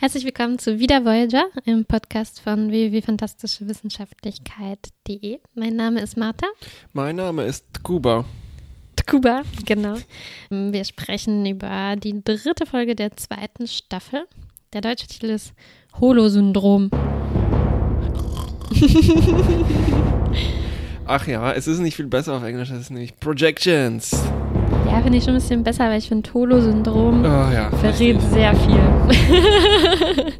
Herzlich willkommen zu Wieder Voyager, einem Podcast von www.fantastischewissenschaftlichkeit.de. Mein Name ist Martha. Mein Name ist Kuba. Kuba, genau. Wir sprechen über die dritte Folge der zweiten Staffel. Der deutsche Titel ist Holo-Syndrom. Ach ja, es ist nicht viel besser auf Englisch, es ist nämlich Projections. Ja, finde ich schon ein bisschen besser, weil ich finde, Holo-Syndrom Oh ja. verrät sehr viel.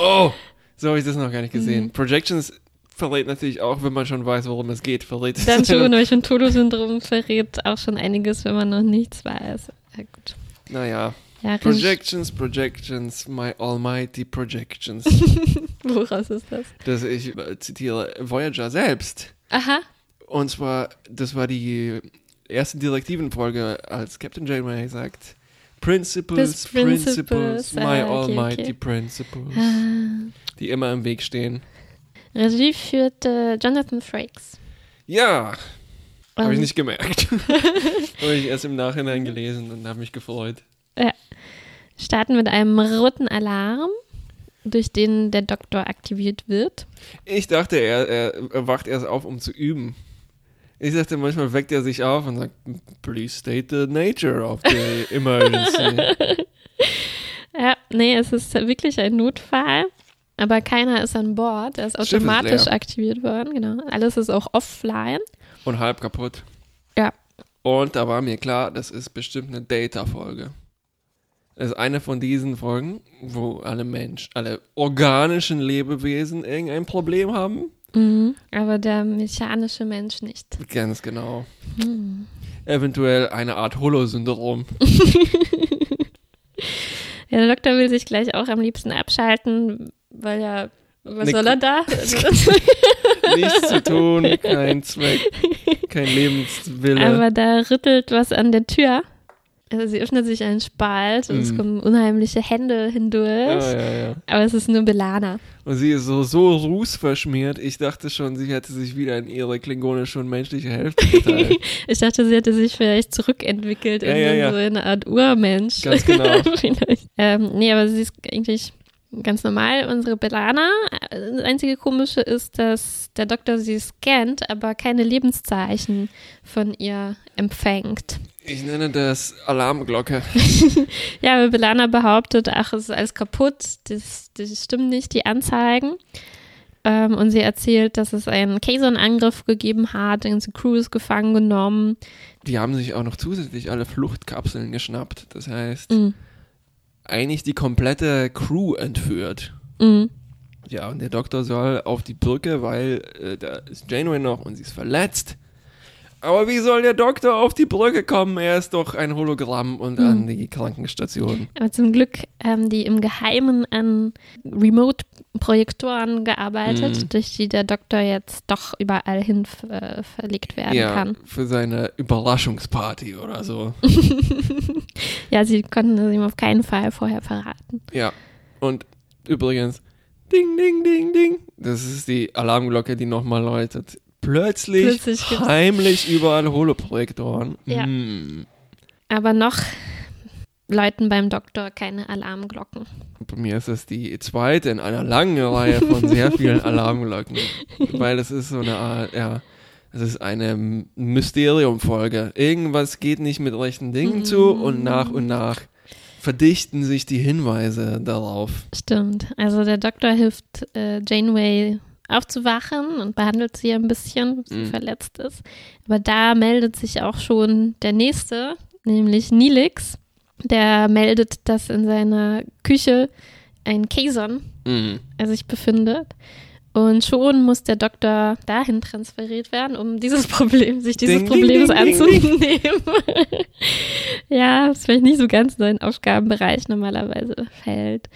Oh, so habe ich das noch gar nicht Mhm. gesehen. Projections verrät natürlich auch, wenn man schon weiß, worum es geht, verrät es. Dann schon, aber ich finde, Holo-Syndrom verrät auch schon einiges, wenn man noch nichts weiß. Ja, gut. Naja, Ja, Projections, Projections, my almighty Projections. Woraus ist das? das ich äh, zitiere Voyager selbst. Aha. Und zwar, das war die erste Direktivenfolge, als Captain Janeway sagt, Principles, principles, Principles, my ah, okay, almighty okay. Principles, Ah. die immer im Weg stehen. Regie führte Jonathan Frakes. Ja, habe ich Ähm, nicht gemerkt. habe ich erst im Nachhinein gelesen und habe mich gefreut. Starten mit einem roten Alarm, durch den der Doktor aktiviert wird. Ich dachte, er, er wacht erst auf, um zu üben. Ich dachte, manchmal weckt er sich auf und sagt, please state the nature of the emergency. Ja, nee, es ist wirklich ein Notfall. Aber keiner ist an Bord. Er ist ist automatisch leer. aktiviert worden. Genau. Alles ist auch offline. und halb kaputt. Ja. Und da war mir klar, das ist bestimmt eine Data-Folge. Das ist eine von diesen Folgen, wo alle Menschen, alle organischen Lebewesen irgendein Problem haben. Mhm. Aber der mechanische Mensch nicht. Ganz genau. Hm. Eventuell eine Art Holo-Syndrom. Ja, der Doktor will sich gleich auch am liebsten abschalten, weil er. Was Nick- soll er da? Nichts zu tun, kein Zweck, kein Lebenswille. Aber da rüttelt was an der Tür. Also sie öffnet sich einen Spalt und es Mhm. kommen unheimliche Hände hindurch. ja, ja, ja. Aber es ist nur Belana. Und sie ist so, so rußverschmiert. Ich dachte schon, sie hätte sich wieder in ihre klingonische und menschliche Hälfte geteilt. Ich dachte, sie hätte sich vielleicht zurückentwickelt in so eine Art Urmensch. Ganz genau. Ähm, nee, aber sie ist eigentlich ganz normal, unsere Belana. Das einzige Komische ist, dass der Doktor sie scannt, aber keine Lebenszeichen von ihr empfängt. Ich nenne das Alarmglocke. Ja, aber Belana behauptet, ach, es ist alles kaputt, das, das stimmt nicht, die Anzeigen. Ähm, und sie erzählt, dass es einen Kazon-Angriff gegeben hat, die ganze Crew ist gefangen genommen. Die haben sich auch noch zusätzlich alle Fluchtkapseln geschnappt. Das heißt, Mhm. eigentlich die komplette Crew entführt. Mhm. Ja, und der Doktor soll auf die Brücke, weil äh, da ist Janeway noch und sie ist verletzt. Aber wie soll der Doktor auf die Brücke kommen? Er ist doch ein Hologramm und Mhm. an die Krankenstation. Aber zum Glück haben die im Geheimen an Remote-Projektoren gearbeitet, Mhm. durch die der Doktor jetzt doch überall hin äh, verlegt werden Ja, kann. für seine Überraschungsparty oder so. Ja, sie konnten es ihm auf keinen Fall vorher verraten. Ja, und übrigens, ding, ding, ding, ding. Das ist die Alarmglocke, die nochmal läutet. Plötzlich, Plötzlich heimlich überall Holoprojektoren. Ja. Mm. Aber noch läuten beim Doktor keine Alarmglocken. Bei mir ist das die zweite in einer langen Reihe von sehr vielen Alarmglocken. Weil es ist so eine Art, ja, es ist eine Mysteriumfolge. Irgendwas geht nicht mit rechten Dingen zu und nach und nach verdichten sich die Hinweise darauf. Stimmt. Also der Doktor hilft äh, Janeway aufzuwachen und behandelt sie ein bisschen, bis sie Mhm. verletzt ist. Aber da meldet sich auch schon der nächste, nämlich Nilix. Der meldet, dass in seiner Küche ein Kazon Mhm. er sich befindet. Und schon muss der Doktor dahin transferiert werden, um dieses Problem, sich dieses Ding, Problems ding, ding, anzunehmen. ja, das vielleicht nicht so ganz in seinen Aufgabenbereich normalerweise fällt.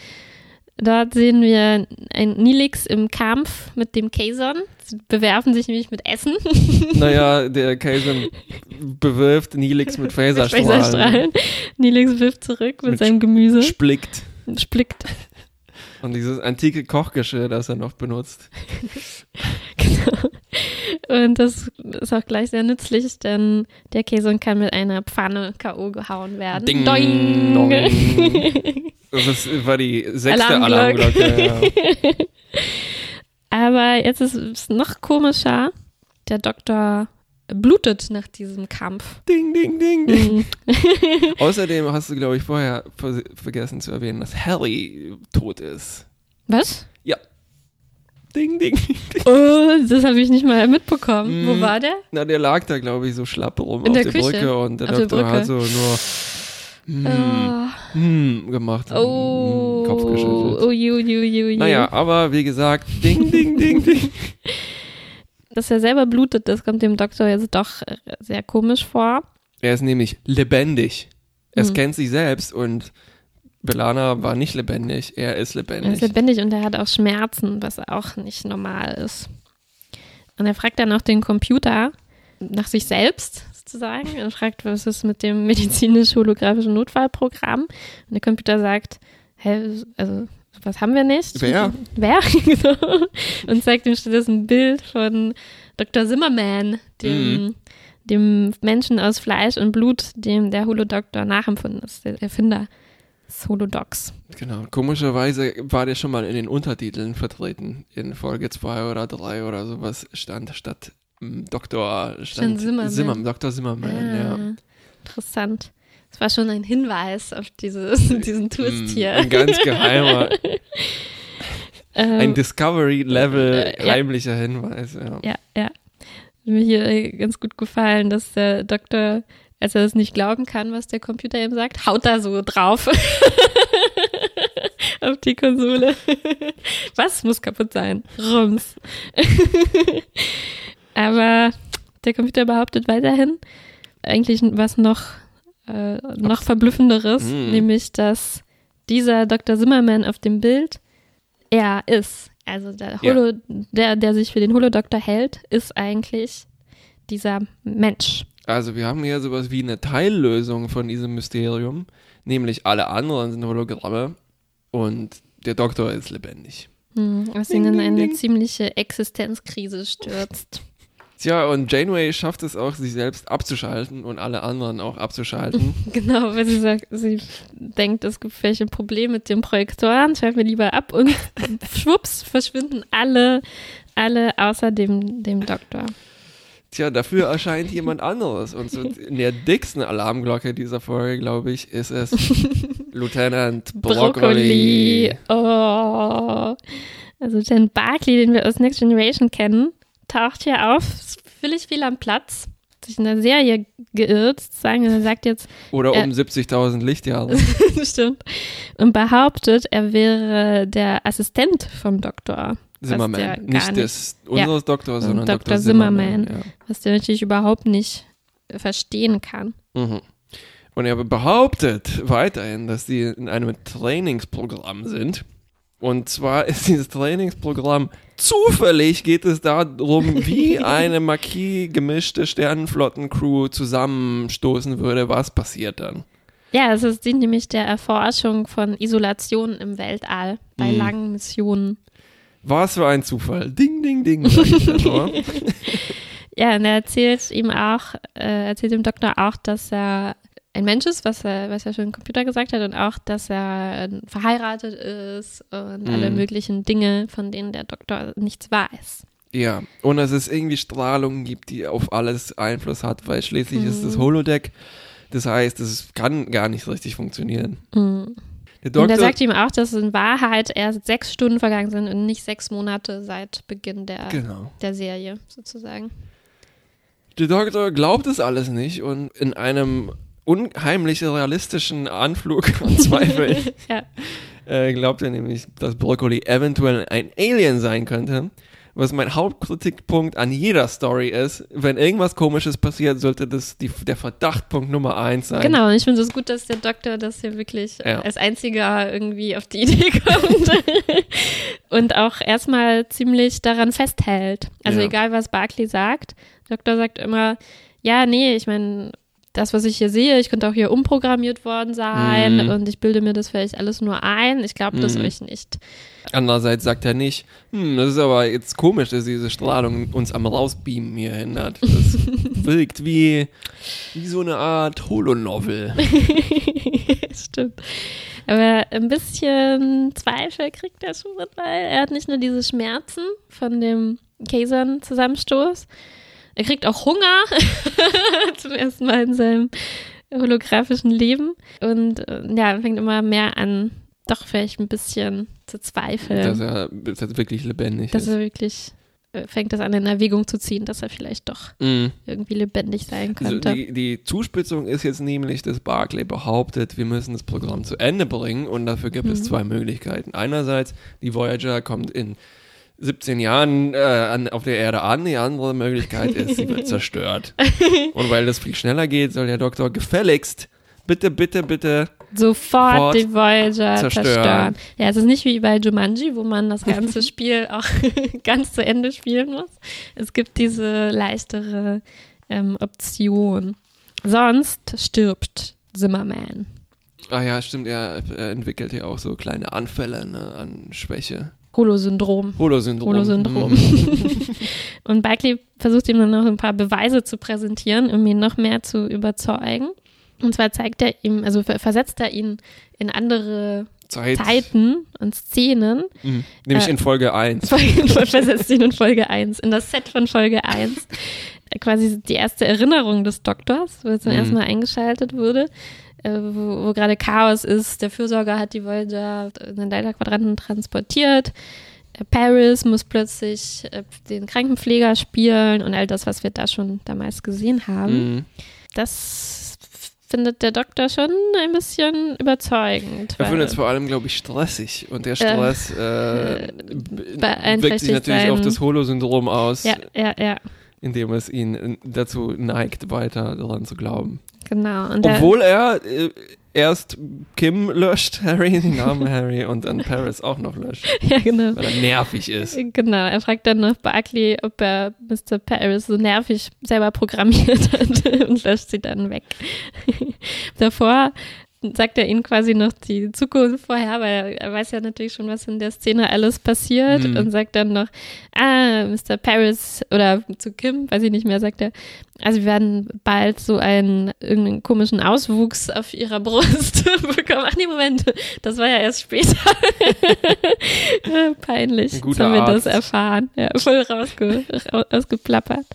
Dort sehen wir ein Nilix im Kampf mit dem Kazon. Sie bewerfen sich nämlich mit Essen. Naja, der Kaiser bewirft Nilix mit Phaserstrahlen. Phaserstrahlen. Nilix wirft zurück mit, Mit seinem Gemüse. Splickt. Splickt. Und dieses antike Kochgeschirr, das er noch benutzt. Genau. Und das ist auch gleich sehr nützlich, denn der Käse kann mit einer Pfanne K.O. gehauen werden. Ding, Doing. dong. Das war die sechste Alarmglocke. Alarmglocke. ja. Aber jetzt ist es noch komischer. Der Doktor blutet nach diesem Kampf. Ding, ding, ding, ding. Mhm. Außerdem hast du, glaube ich, vorher ver vergessen zu erwähnen, dass Harry tot ist. Was? Ding, ding. Oh, das habe ich nicht mal mitbekommen. Wo Mhm. war der? Na, der lag da, glaube ich, so schlapp rum In auf der der? Brücke und der Auf der Doktor Brücke. hat so nur hm, Oh, hm gemacht oh, hm, Kopf geschüttelt. oh, ju, ju, ju, ju. Naja, aber wie gesagt, ding, ding, ding, ding. Dass er selber blutet, das kommt dem Doktor jetzt doch sehr komisch vor. Er ist nämlich lebendig. Es Hm. kennt sich selbst und Belana war nicht lebendig, er ist Er lebendig. ist lebendig und er hat auch Schmerzen, was auch nicht normal ist. Und er fragt dann auch den Computer nach sich selbst sozusagen. Er fragt, was ist mit dem medizinisch-holographischen Notfallprogramm? Und der Computer sagt, hä, also was haben wir nicht? Wer? Wer? Genau. und zeigt ihm stattdessen ein Bild von Dr. Zimmerman, dem, Mhm. dem Menschen aus Fleisch und Blut, dem der Holodoktor nachempfunden ist, der Erfinder des Holodocs. Genau. Komischerweise war der schon mal in den Untertiteln vertreten. In Folge 2 oder 3 oder sowas stand statt ähm, Doktor stand Zimmerman. Zimmer, Dr. Zimmerman, ja. Ah, Interessant. Das war schon ein Hinweis auf diese, diesen Twist Mm, hier. Ein ganz geheimer, Ähm, ein Discovery-Level äh, ja. heimlicher Hinweis, ja. ja, ja. Mir hier äh, ganz gut gefallen, dass der Doktor, als er es nicht glauben kann, was der Computer ihm sagt, haut da so drauf. auf die Konsole. was muss kaputt sein? Rums. Aber der Computer behauptet weiterhin eigentlich was noch, äh, noch verblüffenderes, Mm. nämlich dass dieser Dr. Zimmerman auf dem Bild er ist. Also der, Ja. Holo, der, der sich für den Holodoktor hält, ist eigentlich dieser Mensch. Also wir haben hier sowas wie eine Teillösung von diesem Mysterium, nämlich alle anderen sind Hologramme und der Doktor ist lebendig. Hm, was ihn in eine ding. ziemliche Existenzkrise stürzt. Tja, und Janeway schafft es auch, sich selbst abzuschalten und alle anderen auch abzuschalten. Genau, weil sie sagt, sie denkt, es gibt vielleicht ein Problem mit dem Projektoren, schalten wir lieber ab und schwupps verschwinden alle, alle außer dem, dem Doktor. Tja, dafür erscheint jemand anderes. Und so in der dicksten Alarmglocke dieser Folge, glaube ich, ist es Lieutenant Broccoli. Brokkoli. Oh. Also den Barkley, den wir aus Next Generation kennen, taucht hier auf, ist völlig viel am Platz, hat sich in der Serie geirrt, und er sagt jetzt, Oder um 70.000 Lichtjahre. stimmt, und behauptet, er wäre der Assistent vom Doktor. Zimmerman. gar Nicht nicht- des unseres Doktors, sondern Dr. Dr. Zimmerman. Zimmerman. Was der natürlich überhaupt nicht verstehen kann. Ja. Mhm. Und er behauptet weiterhin, dass sie in einem Trainingsprogramm sind. Und zwar ist dieses Trainingsprogramm zufällig geht es darum, wie eine Marquis gemischte Sternenflottencrew zusammenstoßen würde. Was passiert dann? Ja, es ist, dient nämlich der Erforschung von Isolation im Weltall bei Mhm. langen Missionen. Was für ein Zufall. Ding, ding, ding. Ja, und er erzählt ihm auch, äh, erzählt dem Doktor auch, dass er ein Mensch ist, was er, was er schon im Computer gesagt hat, und auch, dass er äh, verheiratet ist und alle Mhm. möglichen Dinge, von denen der Doktor nichts weiß. ja, und dass es irgendwie Strahlung gibt, die auf alles Einfluss hat, weil schließlich ist das Mhm. Holodeck. Das heißt, es kann gar nicht richtig funktionieren. Mhm. Der Und Doktor, er sagt ihm auch, dass in Wahrheit erst sechs Stunden vergangen sind und nicht sechs Monate seit Beginn der, genau. der Serie sozusagen. Der Doktor glaubt es alles nicht und in einem unheimlich realistischen Anflug von Zweifeln Ja. äh, glaubt er nämlich, dass Broccoli eventuell ein Alien sein könnte. Was mein Hauptkritikpunkt an jeder Story ist, wenn irgendwas komisches passiert, sollte das die, der Verdachtpunkt Nummer eins sein. Genau, und ich finde es gut, dass der Doktor das hier wirklich Ja. als einziger irgendwie auf die Idee kommt und auch erstmal ziemlich daran festhält. Also Ja. egal, was Barclay sagt, der Doktor sagt immer, ja, nee, ich meine, das, was ich hier sehe, ich könnte auch hier umprogrammiert worden sein Mhm. und ich bilde mir das vielleicht alles nur ein. Ich glaube das Mhm. euch nicht. Andererseits sagt er nicht, hm, das ist aber jetzt komisch, dass diese Strahlung uns am Rausbeamen hier hindert. Das wirkt wie, wie so eine Art Holonovel. Stimmt. Aber ein bisschen Zweifel kriegt er schon, weil er hat nicht nur diese Schmerzen von dem Kazon-Zusammenstoß, er kriegt auch Hunger zum ersten Mal in seinem holographischen Leben und äh, ja, fängt immer mehr an, doch vielleicht ein bisschen zu zweifeln. Dass er, dass er wirklich lebendig dass ist. er wirklich äh, fängt das an in Erwägung zu ziehen, dass er vielleicht doch Mhm. irgendwie lebendig sein Also könnte. die, die Zuspitzung ist jetzt nämlich, dass Barclay behauptet, wir müssen das Programm zu Ende bringen und dafür gibt es Mhm. zwei Möglichkeiten. Einerseits, die Voyager kommt in 17 Jahren äh, an, auf der Erde an, die andere Möglichkeit ist, sie wird zerstört. Und weil das viel schneller geht, soll der Doktor gefälligst bitte, bitte, bitte Sofort Sofort die Voyager zerstören. zerstören. Ja, es ist nicht wie bei Jumanji, wo man das ganze Spiel auch ganz zu Ende spielen muss. Es gibt diese leichtere ähm, Option. Sonst stirbt Zimmerman. Ah ja, stimmt, er, er entwickelt ja auch so kleine Anfälle ne, an Schwäche. Holo-Syndrom. Holosyndrom. Holo-Syndrom. Mhm. Und Barclay versucht ihm dann noch ein paar Beweise zu präsentieren, um ihn noch mehr zu überzeugen. Und zwar zeigt er ihm, also ver- versetzt er ihn in andere Zeit. Zeiten und Szenen. Mhm. Nämlich Äh, in Folge 1. versetzt ihn in Folge 1, in das Set von Folge 1. Quasi die erste Erinnerung des Doktors, wo er zum Mhm. ersten Mal eingeschaltet wurde, äh, wo, wo gerade Chaos ist. Der Fürsorger hat die Voyager in den Delta-Quadranten transportiert. Äh, Paris muss plötzlich äh, den Krankenpfleger spielen und all das, was wir da schon damals gesehen haben. Mhm. Das findet der Doktor schon ein bisschen überzeugend. Er findet es vor allem, glaube ich, stressig. Und der Stress äh, beeinträchtigt wirkt sich natürlich auf das Holo-Syndrom aus, ja, ja, ja, indem es ihn äh, dazu neigt, weiter daran zu glauben. genau. Obwohl er äh, erst Kim löscht, Harry, den Namen Harry, und dann Paris auch noch löscht, ja, genau. weil er nervig ist. Genau, er fragt dann noch Barclay, ob er Mr. Paris so nervig selber programmiert hat und löscht sie dann weg. Davor sagt er ihnen quasi noch die Zukunft vorher, weil er weiß ja natürlich schon, was in der Szene alles passiert Mhm. und sagt dann noch, ah, Mr. Paris oder zu Kim, weiß ich nicht mehr, sagt er, also wir werden bald so einen irgendeinen komischen Auswuchs auf ihrer Brust bekommen. Ach nee, Moment, das war ja erst später. Peinlich. Ein Jetzt guter haben wir das Arzt. erfahren. Ja, voll rausge ra- rausgeplappert.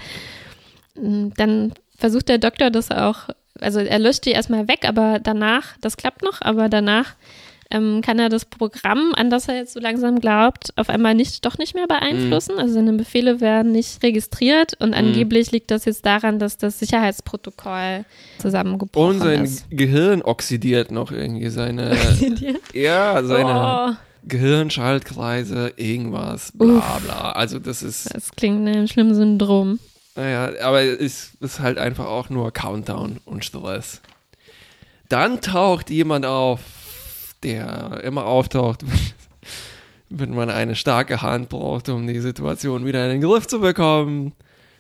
Mm, Dann versucht der Doktor das auch, also er löscht die erstmal weg, aber danach, das klappt noch, aber danach ähm, kann er das Programm, an das er jetzt so langsam glaubt, auf einmal nicht, doch nicht mehr beeinflussen. Also seine Befehle werden nicht registriert und angeblich liegt das jetzt daran, dass das Sicherheitsprotokoll zusammengebrochen Und sein ist. Gehirn oxidiert noch irgendwie seine, ja, seine Oh, Gehirnschaltkreise, irgendwas, bla bla. Also das ist, das klingt nach einem schlimmen Syndrom. Naja, aber es ist halt einfach auch nur Countdown und Stress. Dann taucht jemand auf, der immer auftaucht, wenn man eine starke Hand braucht, um die Situation wieder in den Griff zu bekommen.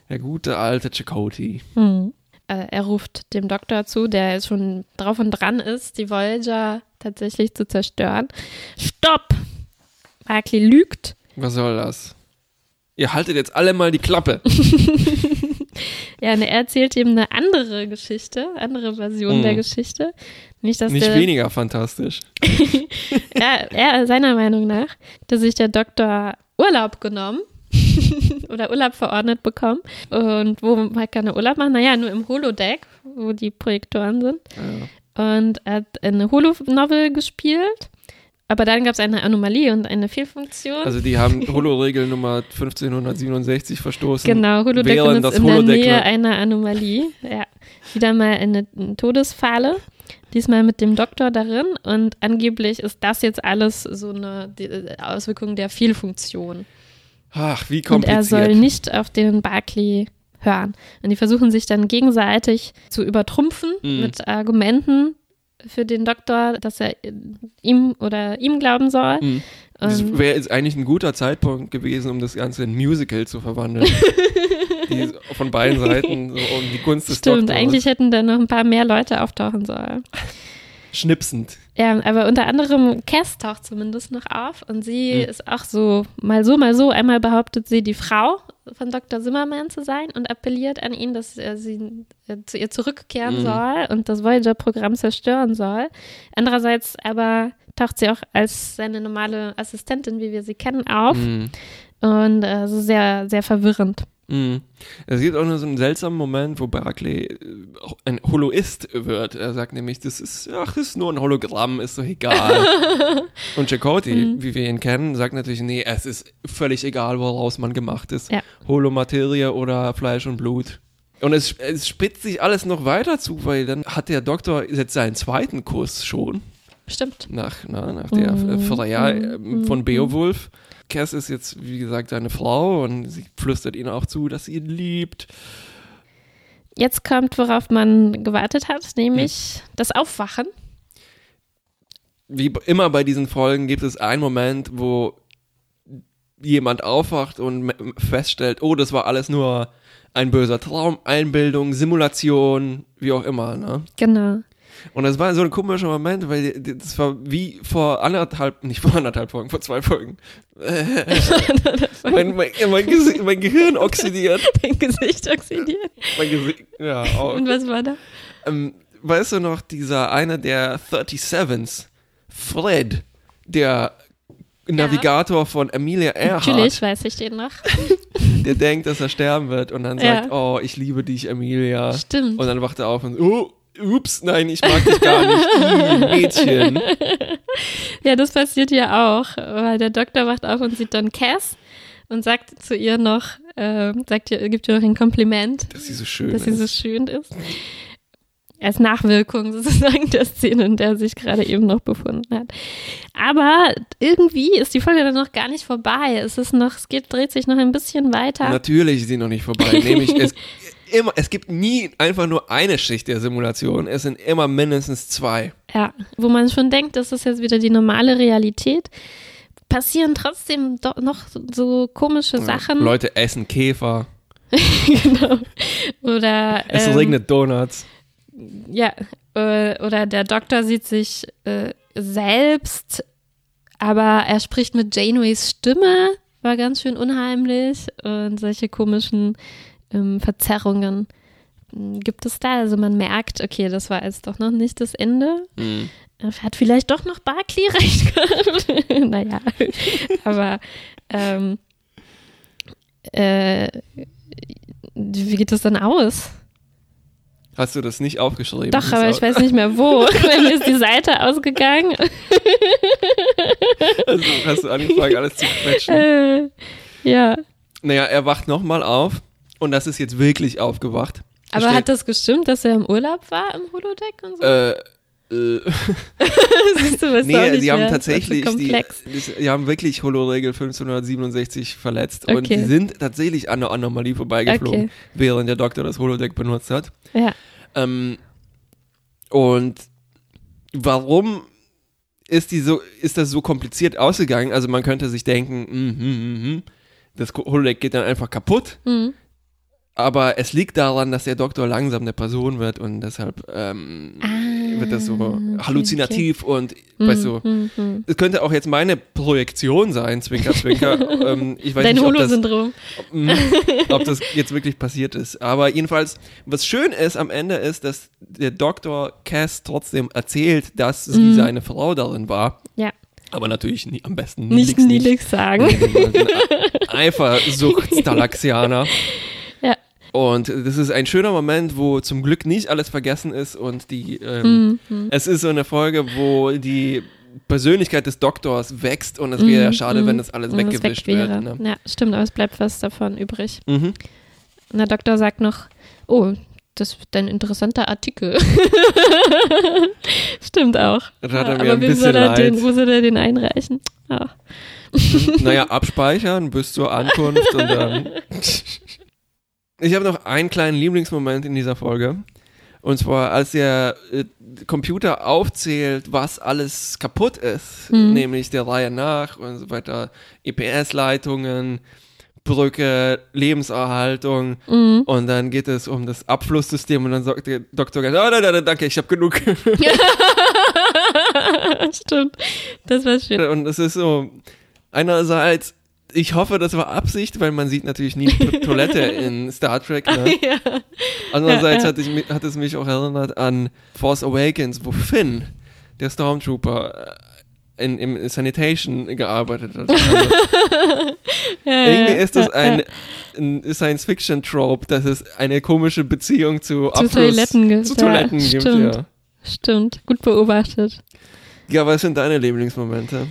Der gute alte Chakotay. Hm. Äh, er ruft dem Doktor zu, der jetzt schon drauf und dran ist, die Voyager tatsächlich zu zerstören. Stopp! Barclay lügt. Was soll das? Ihr haltet jetzt alle mal die Klappe. Ja, und er erzählt ihm eine andere Geschichte, andere Version Hm. der Geschichte. Nicht, dass Nicht der, weniger fantastisch. Ja, er, seiner Meinung nach, dass sich der Doktor Urlaub genommen oder Urlaub verordnet bekommen. Und wo man kann Urlaub machen? Naja, nur im Holodeck, wo die Projektoren sind. Ja. Und er hat eine Holo-Novel gespielt. Aber dann gab es eine Anomalie und eine Fehlfunktion. Also die haben Holo-Regel Nummer 1567 verstoßen. genau, Holodeck während ist das in der Nähe einer Anomalie. Ja, wieder mal eine, Todesfalle. Diesmal mit dem Doktor darin. Und angeblich ist das jetzt alles so eine die Auswirkung der Fehlfunktion. Ach, wie Und er soll kompliziert. nicht auf den Barclay hören. Und die versuchen sich dann gegenseitig zu übertrumpfen Mhm. mit Argumenten für den Doktor, dass er ihm oder ihm glauben soll. Hm. Das wäre jetzt eigentlich ein guter Zeitpunkt gewesen, um das Ganze in ein Musical zu verwandeln. die von beiden Seiten so um die Gunst des Stimmt, Doktors. eigentlich hätten da noch ein paar mehr Leute auftauchen sollen. Schnipsend. Ja, aber unter anderem Cass taucht zumindest noch auf und sie Mhm. ist auch so, mal so, mal so. Einmal behauptet sie, die Frau von Dr. Zimmerman zu sein und appelliert an ihn, dass er sie äh, zu ihr zurückkehren Mhm. soll und das Voyager-Programm zerstören soll. Andererseits aber taucht sie auch als seine normale Assistentin, wie wir sie kennen, auf Mhm. und äh, so sehr, sehr verwirrend. Mhm. Es gibt auch nur so einen seltsamen Moment, wo Barclay äh, ein Holoist wird. Er sagt nämlich, das ist, ach, ist nur ein Hologramm, ist doch egal. Und Chakotay, Mhm. wie wir ihn kennen, sagt natürlich, nee, es ist völlig egal, woraus man gemacht ist. Ja. Holomaterie oder Fleisch und Blut. Und es, es spitzt sich alles noch weiter zu, weil dann hat der Doktor jetzt seinen zweiten Kuss schon Stimmt. nach, na, nach der Mhm. Freya äh, Mhm. von Beowulf. Cass ist jetzt, wie gesagt, seine Frau und sie flüstert ihnen auch zu, dass sie ihn liebt. Jetzt kommt, worauf man gewartet hat, nämlich das Aufwachen. Wie immer bei diesen Folgen gibt es einen Moment, wo jemand aufwacht und feststellt, oh, das war alles nur ein böser Traum, Einbildung, Simulation, wie auch immer. Ne? Genau. Und das war so ein komischer Moment, weil das war wie vor anderthalb, nicht vor anderthalb Folgen, vor zwei Folgen. mein, mein, mein, Gesi- mein Gehirn oxidiert. Dein Gesicht oxidiert. Mein Gesicht, ja, auch. Und was war da? Ähm, weißt du noch, dieser einer der 37s, Fred, der Navigator von Amelia Earhart, Natürlich weiß ich den noch. der denkt, dass er sterben wird und dann Ja. sagt, oh, ich liebe dich, Amelia. Stimmt. Und dann wacht er auf und, oh, ups, nein, ich mag dich gar nicht, Ih, Mädchen. Ja, das passiert ja auch, weil der Doktor wacht auf und sieht dann Cass und sagt zu ihr noch, ähm, sagt ihr, gibt ihr noch ein Kompliment, Dass sie so schön dass sie so ist. schön ist. Als Nachwirkung sozusagen der Szene, in der er sich gerade eben noch befunden hat. Aber irgendwie ist die Folge dann noch gar nicht vorbei. Es ist noch, es geht, dreht sich noch ein bisschen weiter. Natürlich ist sie noch nicht vorbei. Nämlich, es, immer, es gibt nie einfach nur eine Schicht der Simulation. Es sind immer mindestens zwei. Ja, wo man schon denkt, das ist jetzt wieder die normale Realität, passieren trotzdem doch noch so komische Sachen. Leute essen Käfer. genau. Oder Es ähm, regnet Donuts. ja, äh, oder der Doktor sieht sich äh, selbst, aber er spricht mit Janeways Stimme, war ganz schön unheimlich und solche komischen ähm, Verzerrungen m, gibt es da. Also man merkt, okay, das war jetzt doch noch nicht das Ende. Mhm. Hat vielleicht doch noch Barclay recht gehabt. naja, aber ähm, äh, wie geht das dann aus? Hast du das nicht aufgeschrieben? Doch, aber ich weiß nicht mehr wo. Mir ist die Seite ausgegangen. Also hast du angefangen, alles zu quetschen. Äh, ja. Naja, er wacht nochmal auf und das ist jetzt wirklich aufgewacht. Aber hat das gestimmt, dass er im Urlaub war im Holodeck und so? Äh, äh, Siehst du, auch nee, sie haben mehr. tatsächlich, ist die, die, die haben wirklich Holoregel 1567 verletzt und Okay. sie sind tatsächlich an der Anomalie vorbeigeflogen, Okay. während der Doktor das Holodeck benutzt hat. Ja. Ähm, und warum ist, die so, ist das so kompliziert ausgegangen? Also man könnte sich denken, mm, mm, mm, das Holodeck geht dann einfach kaputt. Mhm. Aber es liegt daran, dass der Doktor langsam eine Person wird und deshalb ähm, Ah, wird das so okay, halluzinativ und okay. weißt du, Mhm, mhm. es könnte auch jetzt meine Projektion sein, Zwinker, Zwinker. ähm, ich weiß Dein nicht, ob das, Holo-Syndrom. ob, ob das jetzt wirklich passiert ist. Aber jedenfalls, was schön ist am Ende ist, dass der Doktor Cass trotzdem erzählt, dass sie Mhm. seine Frau darin war. Ja. Aber natürlich nie, am besten Nicht Nilix Nilix sagen. Eifersucht-Stalaxianer. Ja. Und das ist ein schöner Moment, wo zum Glück nicht alles vergessen ist und die, ähm, Mhm. es ist so eine Folge, wo die Persönlichkeit des Doktors wächst und es wäre ja Mhm, schade, mhm. wenn das alles Wenn weggewischt weg wird. wäre. Ne? Ja, stimmt, aber es bleibt was davon übrig. Mhm. Und der Doktor sagt noch, oh, das ist ein interessanter Artikel. Stimmt auch. Mir aber bisschen soll er den, wo soll er den einreichen? Ah. naja, abspeichern bis zur Ankunft und dann. Ich habe noch einen kleinen Lieblingsmoment in dieser Folge. Und zwar, als der äh, Computer aufzählt, was alles kaputt ist, Mhm. nämlich der Reihe nach und so weiter, EPS-Leitungen, Brücke, Lebenserhaltung Mhm. und dann geht es um das Abflusssystem und dann sagt der Doktor, oh, nein, nein, nein, danke, ich habe genug. Stimmt. Das war schön. Und es ist so, einerseits Ich hoffe, das war Absicht, weil man sieht natürlich nie to Toilette in Star Trek. Ne? ja. Andererseits Hat, ich, hat es mich auch erinnert an Force Awakens, wo Finn, der Stormtrooper, in, im Sanitation gearbeitet hat. Also, irgendwie ist das ein, ein Science-Fiction-Trope, dass es eine komische Beziehung zu, zu Toiletten gibt. Zu Toiletten ja, gibt stimmt. ja. Stimmt, gut beobachtet. Ja, was sind deine Lieblingsmomente?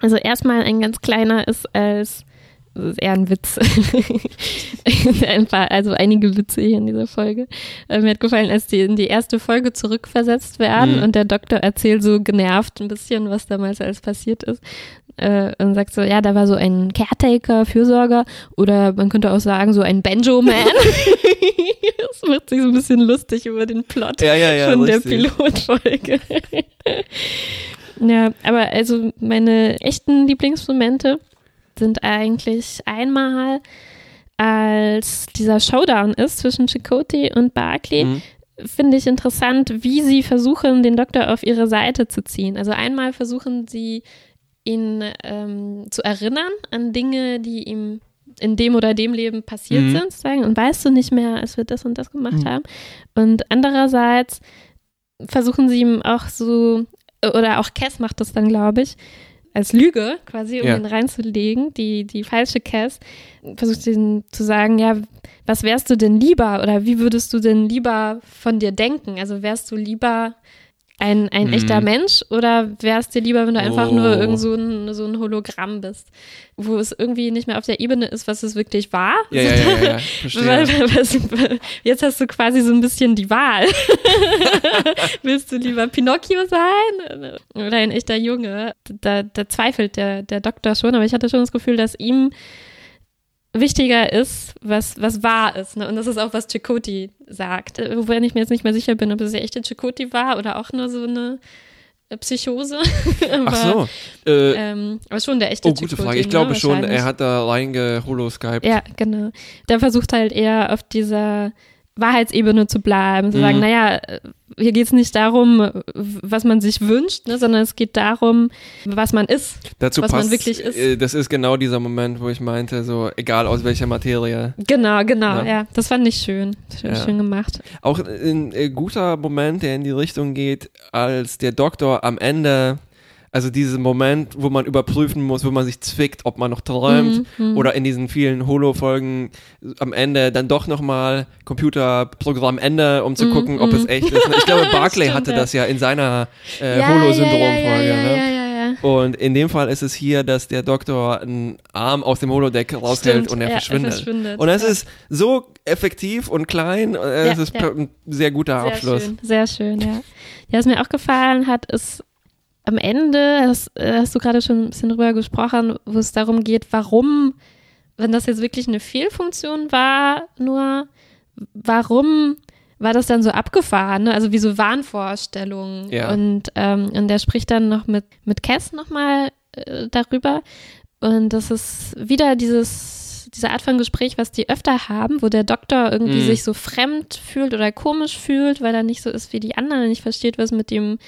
Also erstmal ein ganz kleiner ist als das ist eher ein Witz. ein paar, also einige Witze hier in dieser Folge. Äh, mir hat gefallen, als die in die erste Folge zurückversetzt werden Mhm. und der Doktor erzählt so genervt ein bisschen, was damals alles passiert ist. Äh, und sagt so, ja, da war so ein Caretaker, Fürsorger oder man könnte auch sagen, so ein Banjo-Man. das macht sich so ein bisschen lustig über den Plot Ja, ja, ja. von der richtig. Pilotfolge. Ja, aber also meine echten Lieblingsmomente sind eigentlich einmal, als dieser Showdown ist zwischen Chakotay und Barclay, Mhm. finde ich interessant, wie sie versuchen, den Doktor auf ihre Seite zu ziehen. Also einmal versuchen sie, ihn ähm, zu erinnern an Dinge, die ihm in dem oder dem Leben passiert Mhm. sind, sagen, und weißt du nicht mehr, als wir das und das gemacht Mhm. haben. Und andererseits versuchen sie ihm auch so, oder auch Cass macht das dann, glaube ich, als Lüge quasi, um Ja. ihn reinzulegen, die, die falsche Cass, versucht ihnen zu sagen, ja, was wärst du denn lieber oder wie würdest du denn lieber von dir denken? Also wärst du lieber ein, ein Mhm. echter Mensch oder wärst dir lieber, wenn du einfach Oh. nur irgend so ein, so ein Hologramm bist, wo es irgendwie nicht mehr auf der Ebene ist, was es wirklich war? Ja, ja, ja, ja, Verstehe. jetzt hast du quasi so ein bisschen die Wahl. Willst du lieber Pinocchio sein oder ein echter Junge? Da, da zweifelt der, der Doktor schon, aber ich hatte schon das Gefühl, dass ihm wichtiger ist, was, was wahr ist. Ne? Und das ist auch, was Chakotay sagt. Äh, Wobei ich mir jetzt nicht mehr sicher bin, ob es der echte Chakotay war oder auch nur so eine äh, Psychose. aber, Ach so. Äh, Ähm, aber schon der echte oh, gute Frage. Ich ne? glaube schon, er hat da reingeholoskiped. Ja, genau. Der versucht halt eher auf dieser Wahrheitsebene zu bleiben, zu Mhm. sagen, naja, hier geht es nicht darum, was man sich wünscht, ne, sondern es geht darum, was man ist. Dazu was man passt, wirklich ist. äh, das ist genau dieser Moment, wo ich meinte, so egal aus welcher Materie. Genau, genau, Ja. ja. Das fand ich schön. Schön, Ja. schön gemacht. Auch ein äh, guter Moment, der in die Richtung geht, als der Doktor am Ende, also diesen Moment, wo man überprüfen muss, wo man sich zwickt, ob man noch träumt Mhm, mhm. oder in diesen vielen Holo-Folgen am Ende dann doch nochmal Computerprogramm Ende, um zu Mhm, gucken, ob mhm. es echt ist. Ich glaube, Barclay Stimmt, hatte ja. das ja in seiner äh, ja, Holo-Syndrom-Folge. ja, ja, ne? Und in dem Fall ist es hier, dass der Doktor einen Arm aus dem Holodeck raushält Stimmt, und er ja, verschwindet. verschwindet. Und das ja. ist so effektiv und klein. Äh, Ja, es ist ja. ein sehr guter Sehr Abschluss. Schön, sehr schön, ja. Ja, was mir auch gefallen hat, ist am Ende, hast, äh, hast du gerade schon ein bisschen drüber gesprochen, wo es darum geht, warum, wenn das jetzt wirklich eine Fehlfunktion war, nur warum war das dann so abgefahren, ne? also wie so Wahnvorstellungen. Ja. Und, ähm, und der spricht dann noch mit, mit Cass nochmal äh, darüber. Und das ist wieder dieses, diese Art von Gespräch, was die öfter haben, wo der Doktor irgendwie Mhm. sich so fremd fühlt oder komisch fühlt, weil er nicht so ist wie die anderen, nicht versteht, was mit dem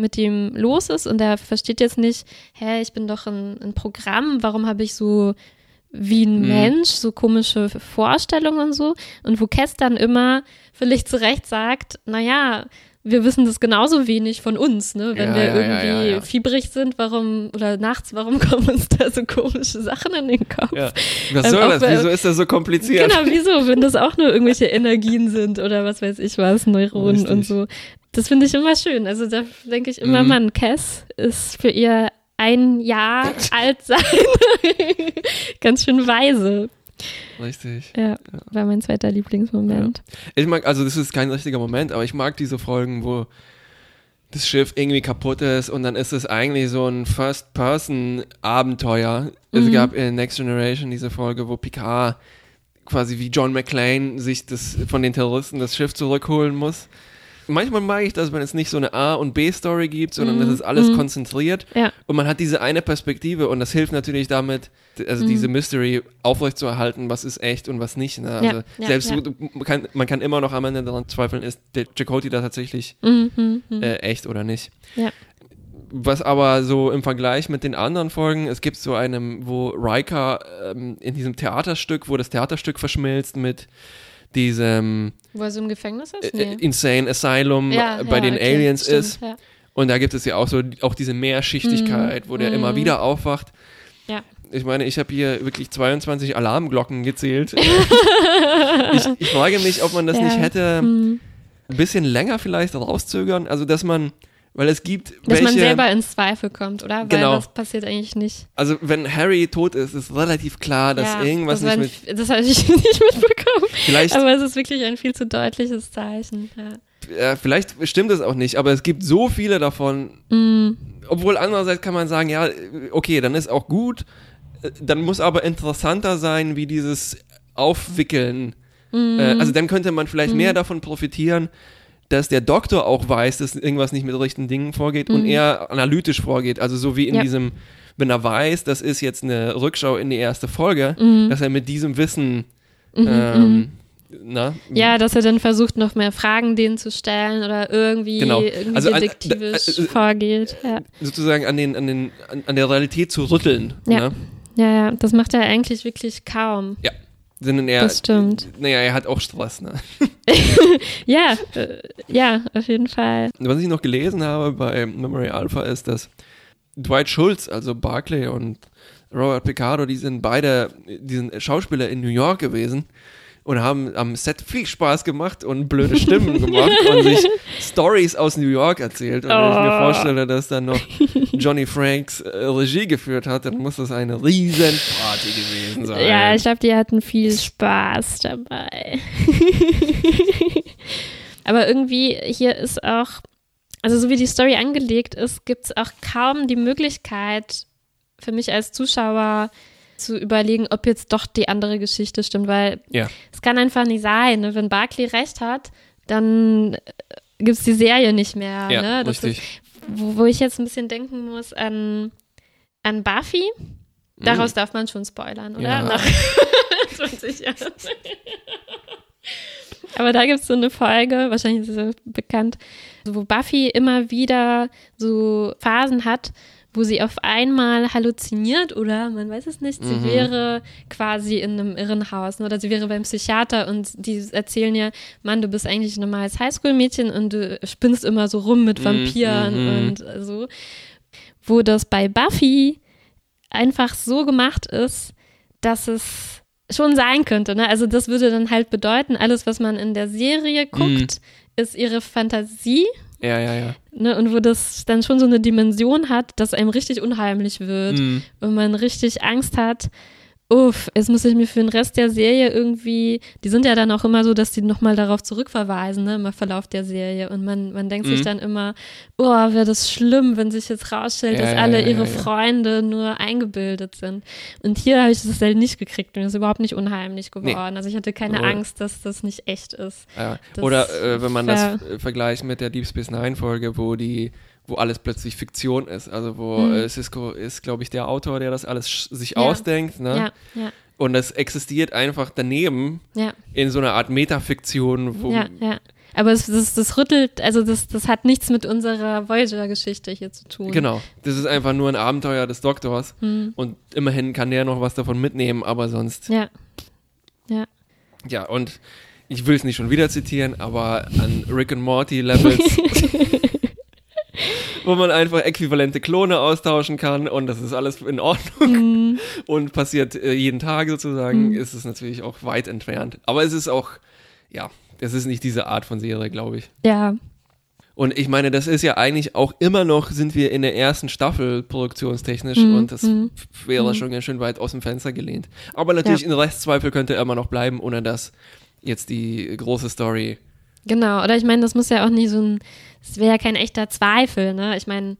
mit dem los ist und er versteht jetzt nicht, hä, ich bin doch ein, ein Programm, warum habe ich so wie ein Mhm. Mensch so komische Vorstellungen und so und wo Cass dann immer völlig zu Recht sagt, naja, wir wissen das genauso wenig von uns, ne? Wenn Ja, wir ja, irgendwie ja, fiebrig sind, warum, oder nachts, warum kommen uns da so komische Sachen in den Kopf? Was Ähm, soll das? bei- Wieso ist das so kompliziert? Genau, wieso, wenn das auch nur irgendwelche Energien sind oder was weiß ich was, Neuronen Richtig. und so. Das finde ich immer schön. Also da denke ich immer, Mhm. Mann, Cass ist für ihr ein Jahr alt sein. Ganz schön weise. Richtig. Ja, war mein zweiter Lieblingsmoment. Ich mag, also das ist kein richtiger Moment, aber ich mag diese Folgen, wo das Schiff irgendwie kaputt ist und dann ist es eigentlich so ein First-Person-Abenteuer. Es Mhm. gab in Next Generation diese Folge, wo Picard quasi wie John McClane sich das von den Terroristen das Schiff zurückholen muss. Manchmal mag ich das, wenn es nicht so eine A- und B-Story gibt, sondern Mhm. es ist alles Mhm. konzentriert Ja. und man hat diese eine Perspektive und das hilft natürlich damit, also Mhm. diese Mystery aufrechtzuerhalten, was ist echt und was nicht. Ne? Also Ja, ja, selbst man kann, man kann immer noch am Ende daran zweifeln, ist der Chakotay da tatsächlich Mhm, mhm, äh, echt oder nicht. Was aber so im Vergleich mit den anderen Folgen, es gibt so einem, wo Riker ähm, in diesem Theaterstück, wo das Theaterstück verschmilzt mit diesem Wo er so im Gefängnis ist? äh, Insane Asylum Ja, äh, bei ja, den okay, Aliens stimmt, ist. Ja. Und da gibt es ja auch so auch diese Mehrschichtigkeit, wo der Mhm. immer wieder aufwacht. Ja. Ich meine, ich habe hier wirklich 22 Alarmglocken gezählt. ich, ich frage mich, ob man das nicht hätte Mhm. ein bisschen länger vielleicht rauszögern. Also, dass man, weil es gibt Dass welche, man selber ins Zweifel kommt, oder? Weil Genau. das passiert eigentlich nicht. also wenn Harry tot ist, ist relativ klar, dass ja, irgendwas das nicht mit, Das habe ich nicht mitbekommen. vielleicht, Aber es ist wirklich ein viel zu deutliches Zeichen. Ja. äh, vielleicht stimmt es auch nicht, aber es gibt so viele davon, Mhm. obwohl andererseits kann man sagen, ja, okay, dann ist auch gut, dann muss aber interessanter sein, wie dieses Aufwickeln. Mhm. Äh, also dann könnte man vielleicht mehr davon profitieren, dass der Doktor auch weiß, dass irgendwas nicht mit rechten Dingen vorgeht und er analytisch vorgeht. Also so wie in Mhm. Ja. diesem, wenn er weiß, das ist jetzt eine Rückschau in die erste Folge, Mhm. dass er mit diesem Wissen ähm, na, Ja, dass er dann versucht, noch mehr Fragen denen zu stellen oder irgendwie, Genau. irgendwie Also an- detektivisch äh, äh, vorgeht. Ja. sozusagen an, den, an, den, an, an der Realität zu rütteln. Ja. Ne? ja, ja, das macht er eigentlich wirklich kaum. Ja. Sondern er, Das stimmt. Naja, er hat auch Stress. Ne? Ja, äh, ja, auf jeden Fall. Was ich noch gelesen habe bei Memory Alpha ist, dass Dwight Schultz, also Barclay und Robert Picardo, die sind beide, die sind Schauspieler in New York gewesen und haben am Set viel Spaß gemacht und blöde Stimmen gemacht und sich Stories aus New York erzählt. Und wenn ich mir Oh. vorstelle, dass dann noch Johnny Franks äh, Regie geführt hat, dann muss das eine riesen Party gewesen sein. Ja, ich glaube, die hatten viel Spaß dabei. Aber irgendwie hier ist auch, also so wie die Story angelegt ist, gibt es auch kaum die Möglichkeit für mich als Zuschauer zu überlegen, ob jetzt doch die andere Geschichte stimmt, weil ja. es kann einfach nicht sein. Ne? Wenn Barclay recht hat, dann gibt es die Serie nicht mehr. Ja, ne? Richtig. Ist, wo, wo ich jetzt ein bisschen denken muss an, an Buffy. Daraus darf man schon spoilern, oder? Ja. Nach 20 Jahren. Aber da gibt es so eine Folge, wahrscheinlich ist sie bekannt, wo Buffy immer wieder so Phasen hat, wo sie auf einmal halluziniert oder man weiß es nicht, sie Mhm. wäre quasi in einem Irrenhaus ne, oder sie wäre beim Psychiater und die erzählen ihr, Mann, du bist eigentlich ein normales Highschool-Mädchen und du spinnst immer so rum mit Mhm, Vampiren mhm. und so. Wo das bei Buffy einfach so gemacht ist, dass es schon sein könnte. Ne? Also das würde dann halt bedeuten, alles, was man in der Serie guckt, Mhm. ist ihre Fantasie. Ja, ja, ja. Ne? Und wo das dann schon so eine Dimension hat, dass einem richtig unheimlich wird Mhm. und man richtig Angst hat. Uff, jetzt muss ich mir für den Rest der Serie irgendwie, die sind ja dann auch immer so, dass die nochmal darauf zurückverweisen, ne, im Verlauf der Serie. Und man, man denkt sich Mhm. dann immer, oh, wäre das schlimm, wenn sich jetzt rausstellt, Ja, dass alle ja, ihre ja, ja. Freunde nur eingebildet sind. Und hier habe ich das halt nicht gekriegt und es ist überhaupt nicht unheimlich geworden. Also ich hatte keine Null. Angst, dass das nicht echt ist. Oder äh, wenn man das vergleicht mit der Deep Space Nine Folge, wo die, wo alles plötzlich Fiktion ist. Also wo Mhm. äh, Cisco ist, glaube ich, der Autor, der das alles sich Ja. ausdenkt. Ne? Ja, ja, Und das existiert einfach daneben in so einer Art Metafiktion, wo ja, ja. Aber es, das, das rüttelt, also das, das hat nichts mit unserer Voyager-Geschichte hier zu tun. genau, das ist einfach nur ein Abenteuer des Doktors. Hm. Und immerhin kann der noch was davon mitnehmen, aber sonst. Ja. Ja. Ja, und ich will es nicht schon wieder zitieren, aber an Rick and Morty Levels, wo man einfach äquivalente Klone austauschen kann und das ist alles in Ordnung Hm. und passiert äh, jeden Tag sozusagen, Mhm. ist es natürlich auch weit entfernt. Aber es ist auch, ja, es ist nicht diese Art von Serie, glaube ich. Ja. Und ich meine, das ist ja eigentlich auch immer noch, sind wir in der ersten Staffel produktionstechnisch Mhm, und das mhm. wäre Mhm. schon ganz schön weit aus dem Fenster gelehnt. Aber natürlich Ja. ein Restzweifel könnte immer noch bleiben, ohne dass jetzt die große Story. Genau. Oder ich meine, das muss ja auch nicht so ein, es wäre ja kein echter Zweifel, ne? Ich meine,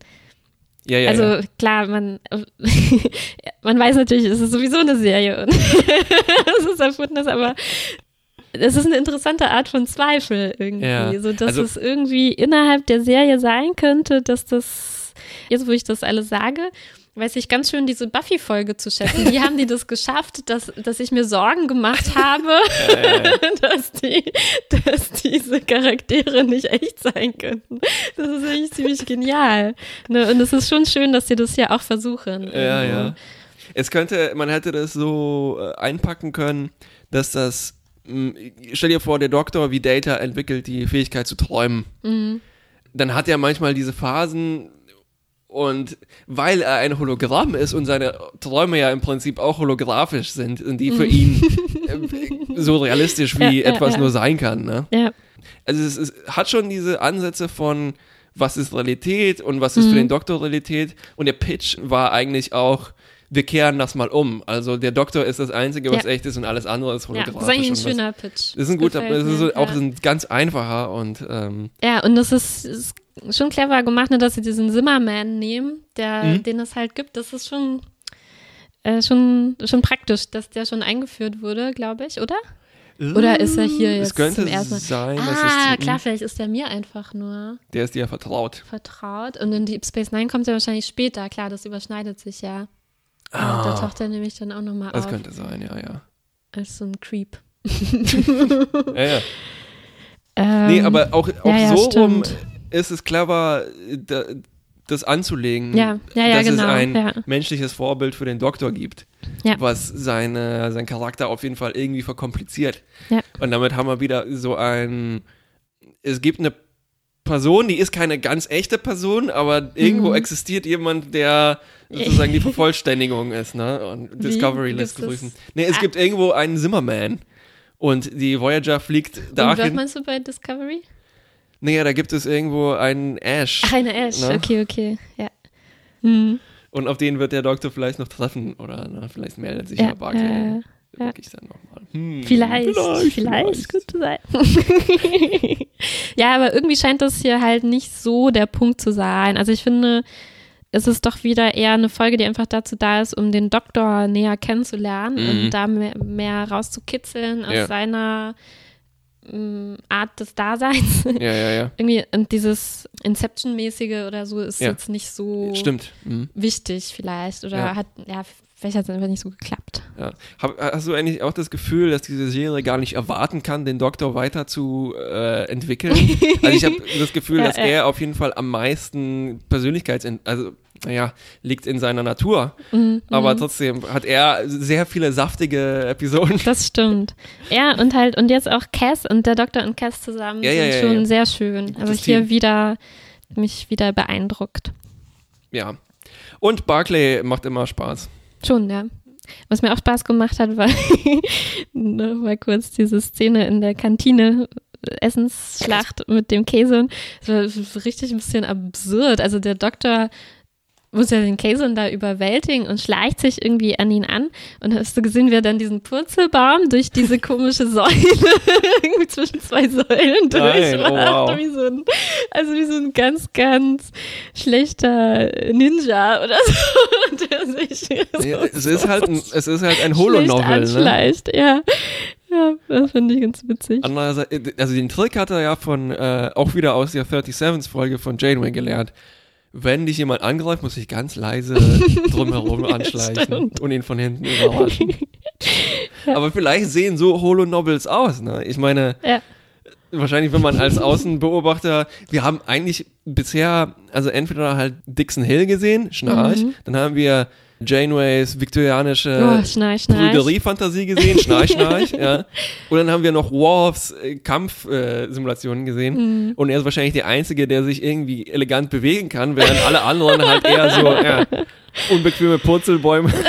Ja, ja, also ja. klar, man, man weiß natürlich, es ist sowieso eine Serie und es ist erfundenes, aber es ist eine interessante Art von Zweifel irgendwie, so dass also- es irgendwie innerhalb der Serie sein könnte, dass das jetzt, wo ich das alles sage, weiß ich ganz schön diese Buffy-Folge zu schätzen. Wie haben die das geschafft, dass, dass ich mir Sorgen gemacht habe, dass, die, dass diese Charaktere nicht echt sein könnten. Das ist eigentlich ziemlich genial. Ne? Und es ist schon schön, dass sie das ja auch versuchen. Ja, ja. Es könnte, man hätte das so äh, einpacken können, dass das, mh, stell dir vor, der Doktor wie Data entwickelt die Fähigkeit zu träumen. Mhm. Dann hat er manchmal diese Phasen und weil er ein Hologramm ist und seine Träume ja im Prinzip auch holographisch sind, sind die für ihn äh, so realistisch wie Ja, ja, etwas ja. nur sein kann. Ne? Ja, Also es, es hat schon diese Ansätze von was ist Realität und was ist für Mhm. den Doktor Realität und der Pitch war eigentlich auch wir kehren das mal um. Also der Doktor ist das Einzige, was Ja. echt ist und alles andere ist ja. holografisch. Das ist eigentlich ein schöner Pitch. Das ist ein guter, das ist so, auch ja. ein ganz einfacher und ähm, Ja, und das ist, ist schon clever gemacht, ne, dass sie diesen Zimmerman nehmen, der, Mhm. den es halt gibt. Das ist schon, äh, schon, schon praktisch, dass der schon eingeführt wurde, glaube ich, oder? Oder ist er hier es jetzt könnte zum ersten Mal? sein, Ah, es, klar, vielleicht ist er mir einfach nur der ist dir vertraut. vertraut. Und in Deep Space Nine kommt er wahrscheinlich später. Klar, das überschneidet sich ja. Ja, da Ah. taucht er nämlich dann auch nochmal Das auf. könnte sein, ja, ja. Als so ein Creep. ja, ja. Ähm, Nee, aber auch, auch ja, ja, so rum stimmt. Ist es clever, da, das anzulegen, Ja, ja, ja, dass genau. es ein menschliches Vorbild für den Doktor gibt, was seine, sein Charakter auf jeden Fall irgendwie verkompliziert. Und damit haben wir wieder so ein, es gibt eine Person, die ist keine ganz echte Person, aber irgendwo Mhm. existiert jemand, der sozusagen die Vervollständigung ist, ne? Und? Discovery lässt grüßen. Nee, es Ah. gibt irgendwo einen Zimmerman. Und die Voyager fliegt Und was dahin. meinst du bei Discovery? Naja, da gibt es irgendwo einen Ash. Ach, eine Ash. Ne? Okay, okay. Ja. Hm. Und auf den wird der Doktor vielleicht noch treffen. Oder na, vielleicht meldet sich Ja, Barclay äh, ja. wirklich dann nochmal. Hm, Vielleicht, vielleicht, vielleicht. könnte sein. ja, aber irgendwie scheint das hier halt nicht so der Punkt zu sein. Also ich finde, es ist doch wieder eher eine Folge, die einfach dazu da ist, um den Doktor näher kennenzulernen Mhm. und da mehr, mehr rauszukitzeln aus Ja. seiner Art des Daseins. Ja, ja, ja. irgendwie, und dieses Inception-mäßige oder so ist Ja. jetzt nicht so Stimmt. Hm. wichtig vielleicht. Oder Ja. hat, ja, vielleicht hat es einfach nicht so geklappt. Ja. Hab, hast du eigentlich auch das Gefühl, dass diese Serie gar nicht erwarten kann, den Doktor weiter zu äh, entwickeln? also ich habe das Gefühl, dass er auf jeden Fall am meisten Persönlichkeits... Also, naja, liegt in seiner Natur. Mhm, Aber mhm. trotzdem hat er sehr viele saftige Episoden. Das stimmt. Ja, und halt, und jetzt auch Cass und der Doktor und Cass zusammen Ja, sind ja, ja, schon sehr schön. Also Das hier Team. wieder, mich wieder beeindruckt. Ja. Und Barclay macht immer Spaß. Schon, ja. Was mir auch Spaß gemacht hat, war noch mal kurz diese Szene in der Kantine. Essensschlacht mit dem Käse. Das war richtig ein bisschen absurd. Also der Doktor muss ja den Käse da überwältigen und schleicht sich irgendwie an ihn an. Und hast du gesehen, wie er dann diesen Purzelbaum durch diese komische Säule, irgendwie zwischen zwei Säulen oh, durchmacht. wow. Wie so ein, also wie so ein ganz, ganz schlechter Ninja oder so. Der sich Ja, so, es, ist halt ein, es ist halt ein schlecht Holonovel. Ne? anschleicht, ja. Ja, das finde ich ganz witzig. Andererseits, also den Trick hat er ja von, äh, auch wieder aus der 37 Folge von Janeway gelernt. Wenn dich jemand angreift, muss ich ganz leise drumherum anschleichen und ihn von hinten überraschen. Aber vielleicht sehen so Holo-Novels aus, ne? Ich meine, Ja. Wahrscheinlich, wenn man als Außenbeobachter, wir haben eigentlich bisher, also entweder halt Dixon Hill gesehen, Schnarch, Mhm. dann haben wir Janeways viktorianische Oh, schnarch, schnarch. Prügerie-Fantasie gesehen, Schnarch, Schnarch, ja. Und dann haben wir noch Worfs äh, Kampfsimulationen gesehen. Mhm. Und er ist wahrscheinlich der Einzige, der sich irgendwie elegant bewegen kann, während alle anderen halt eher so, ja, unbequeme Purzelbäume.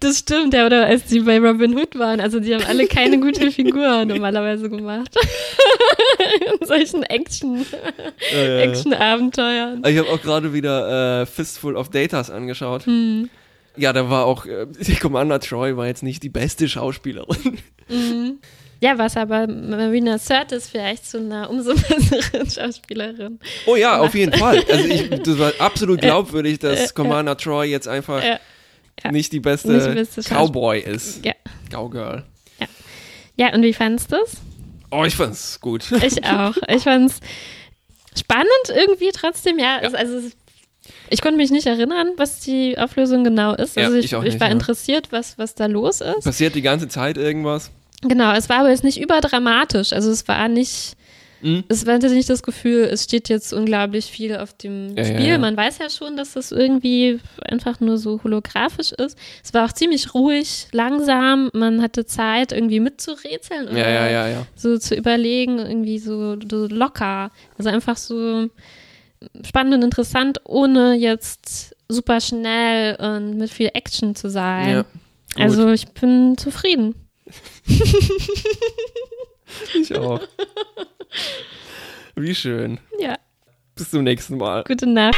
Das stimmt, ja, oder als die bei Robin Hood waren, also die haben alle keine gute Figur normalerweise gemacht. In solchen Action, Äh, Action-Abenteuern. ich habe auch gerade wieder äh, Fistful of Datas angeschaut. Hm. Ja, da war auch, äh, Commander Troy war jetzt nicht die beste Schauspielerin. Mhm. Ja, was aber Marina Sirtis vielleicht zu einer umso besseren Schauspielerin. Oh ja, auf Macht. jeden Fall. Also ich, das war absolut glaubwürdig, dass Commander Troy jetzt einfach Ja, ja. nicht die beste, Nicht die beste Cowboy ist. Ja. Cowgirl. Ja, und wie fandest du es? Oh, ich fand's gut. Ich auch. Ich fand's spannend irgendwie trotzdem, ja. Ja. Es, also es Ich konnte mich nicht erinnern, was die Auflösung genau ist. Ja, Also ich, ich ich nicht, war ja. interessiert, was, was da los ist. Passiert die ganze Zeit irgendwas? Genau, es war aber jetzt nicht überdramatisch. Also es war nicht, Mhm. es war nicht das Gefühl, es steht jetzt unglaublich viel auf dem Ja, ja, Spiel. ja. Man weiß ja schon, dass das irgendwie einfach nur so holographisch ist. Es war auch ziemlich ruhig, langsam. Man hatte Zeit, irgendwie mitzurätseln Ja, ja, ja, ja. so zu überlegen, irgendwie so, so locker. Also einfach so spannend und interessant, ohne jetzt super schnell und mit viel Action zu sein. Ja, also ich bin zufrieden. Ich auch. Wie schön. Ja, Bis zum nächsten Mal. gute Nacht.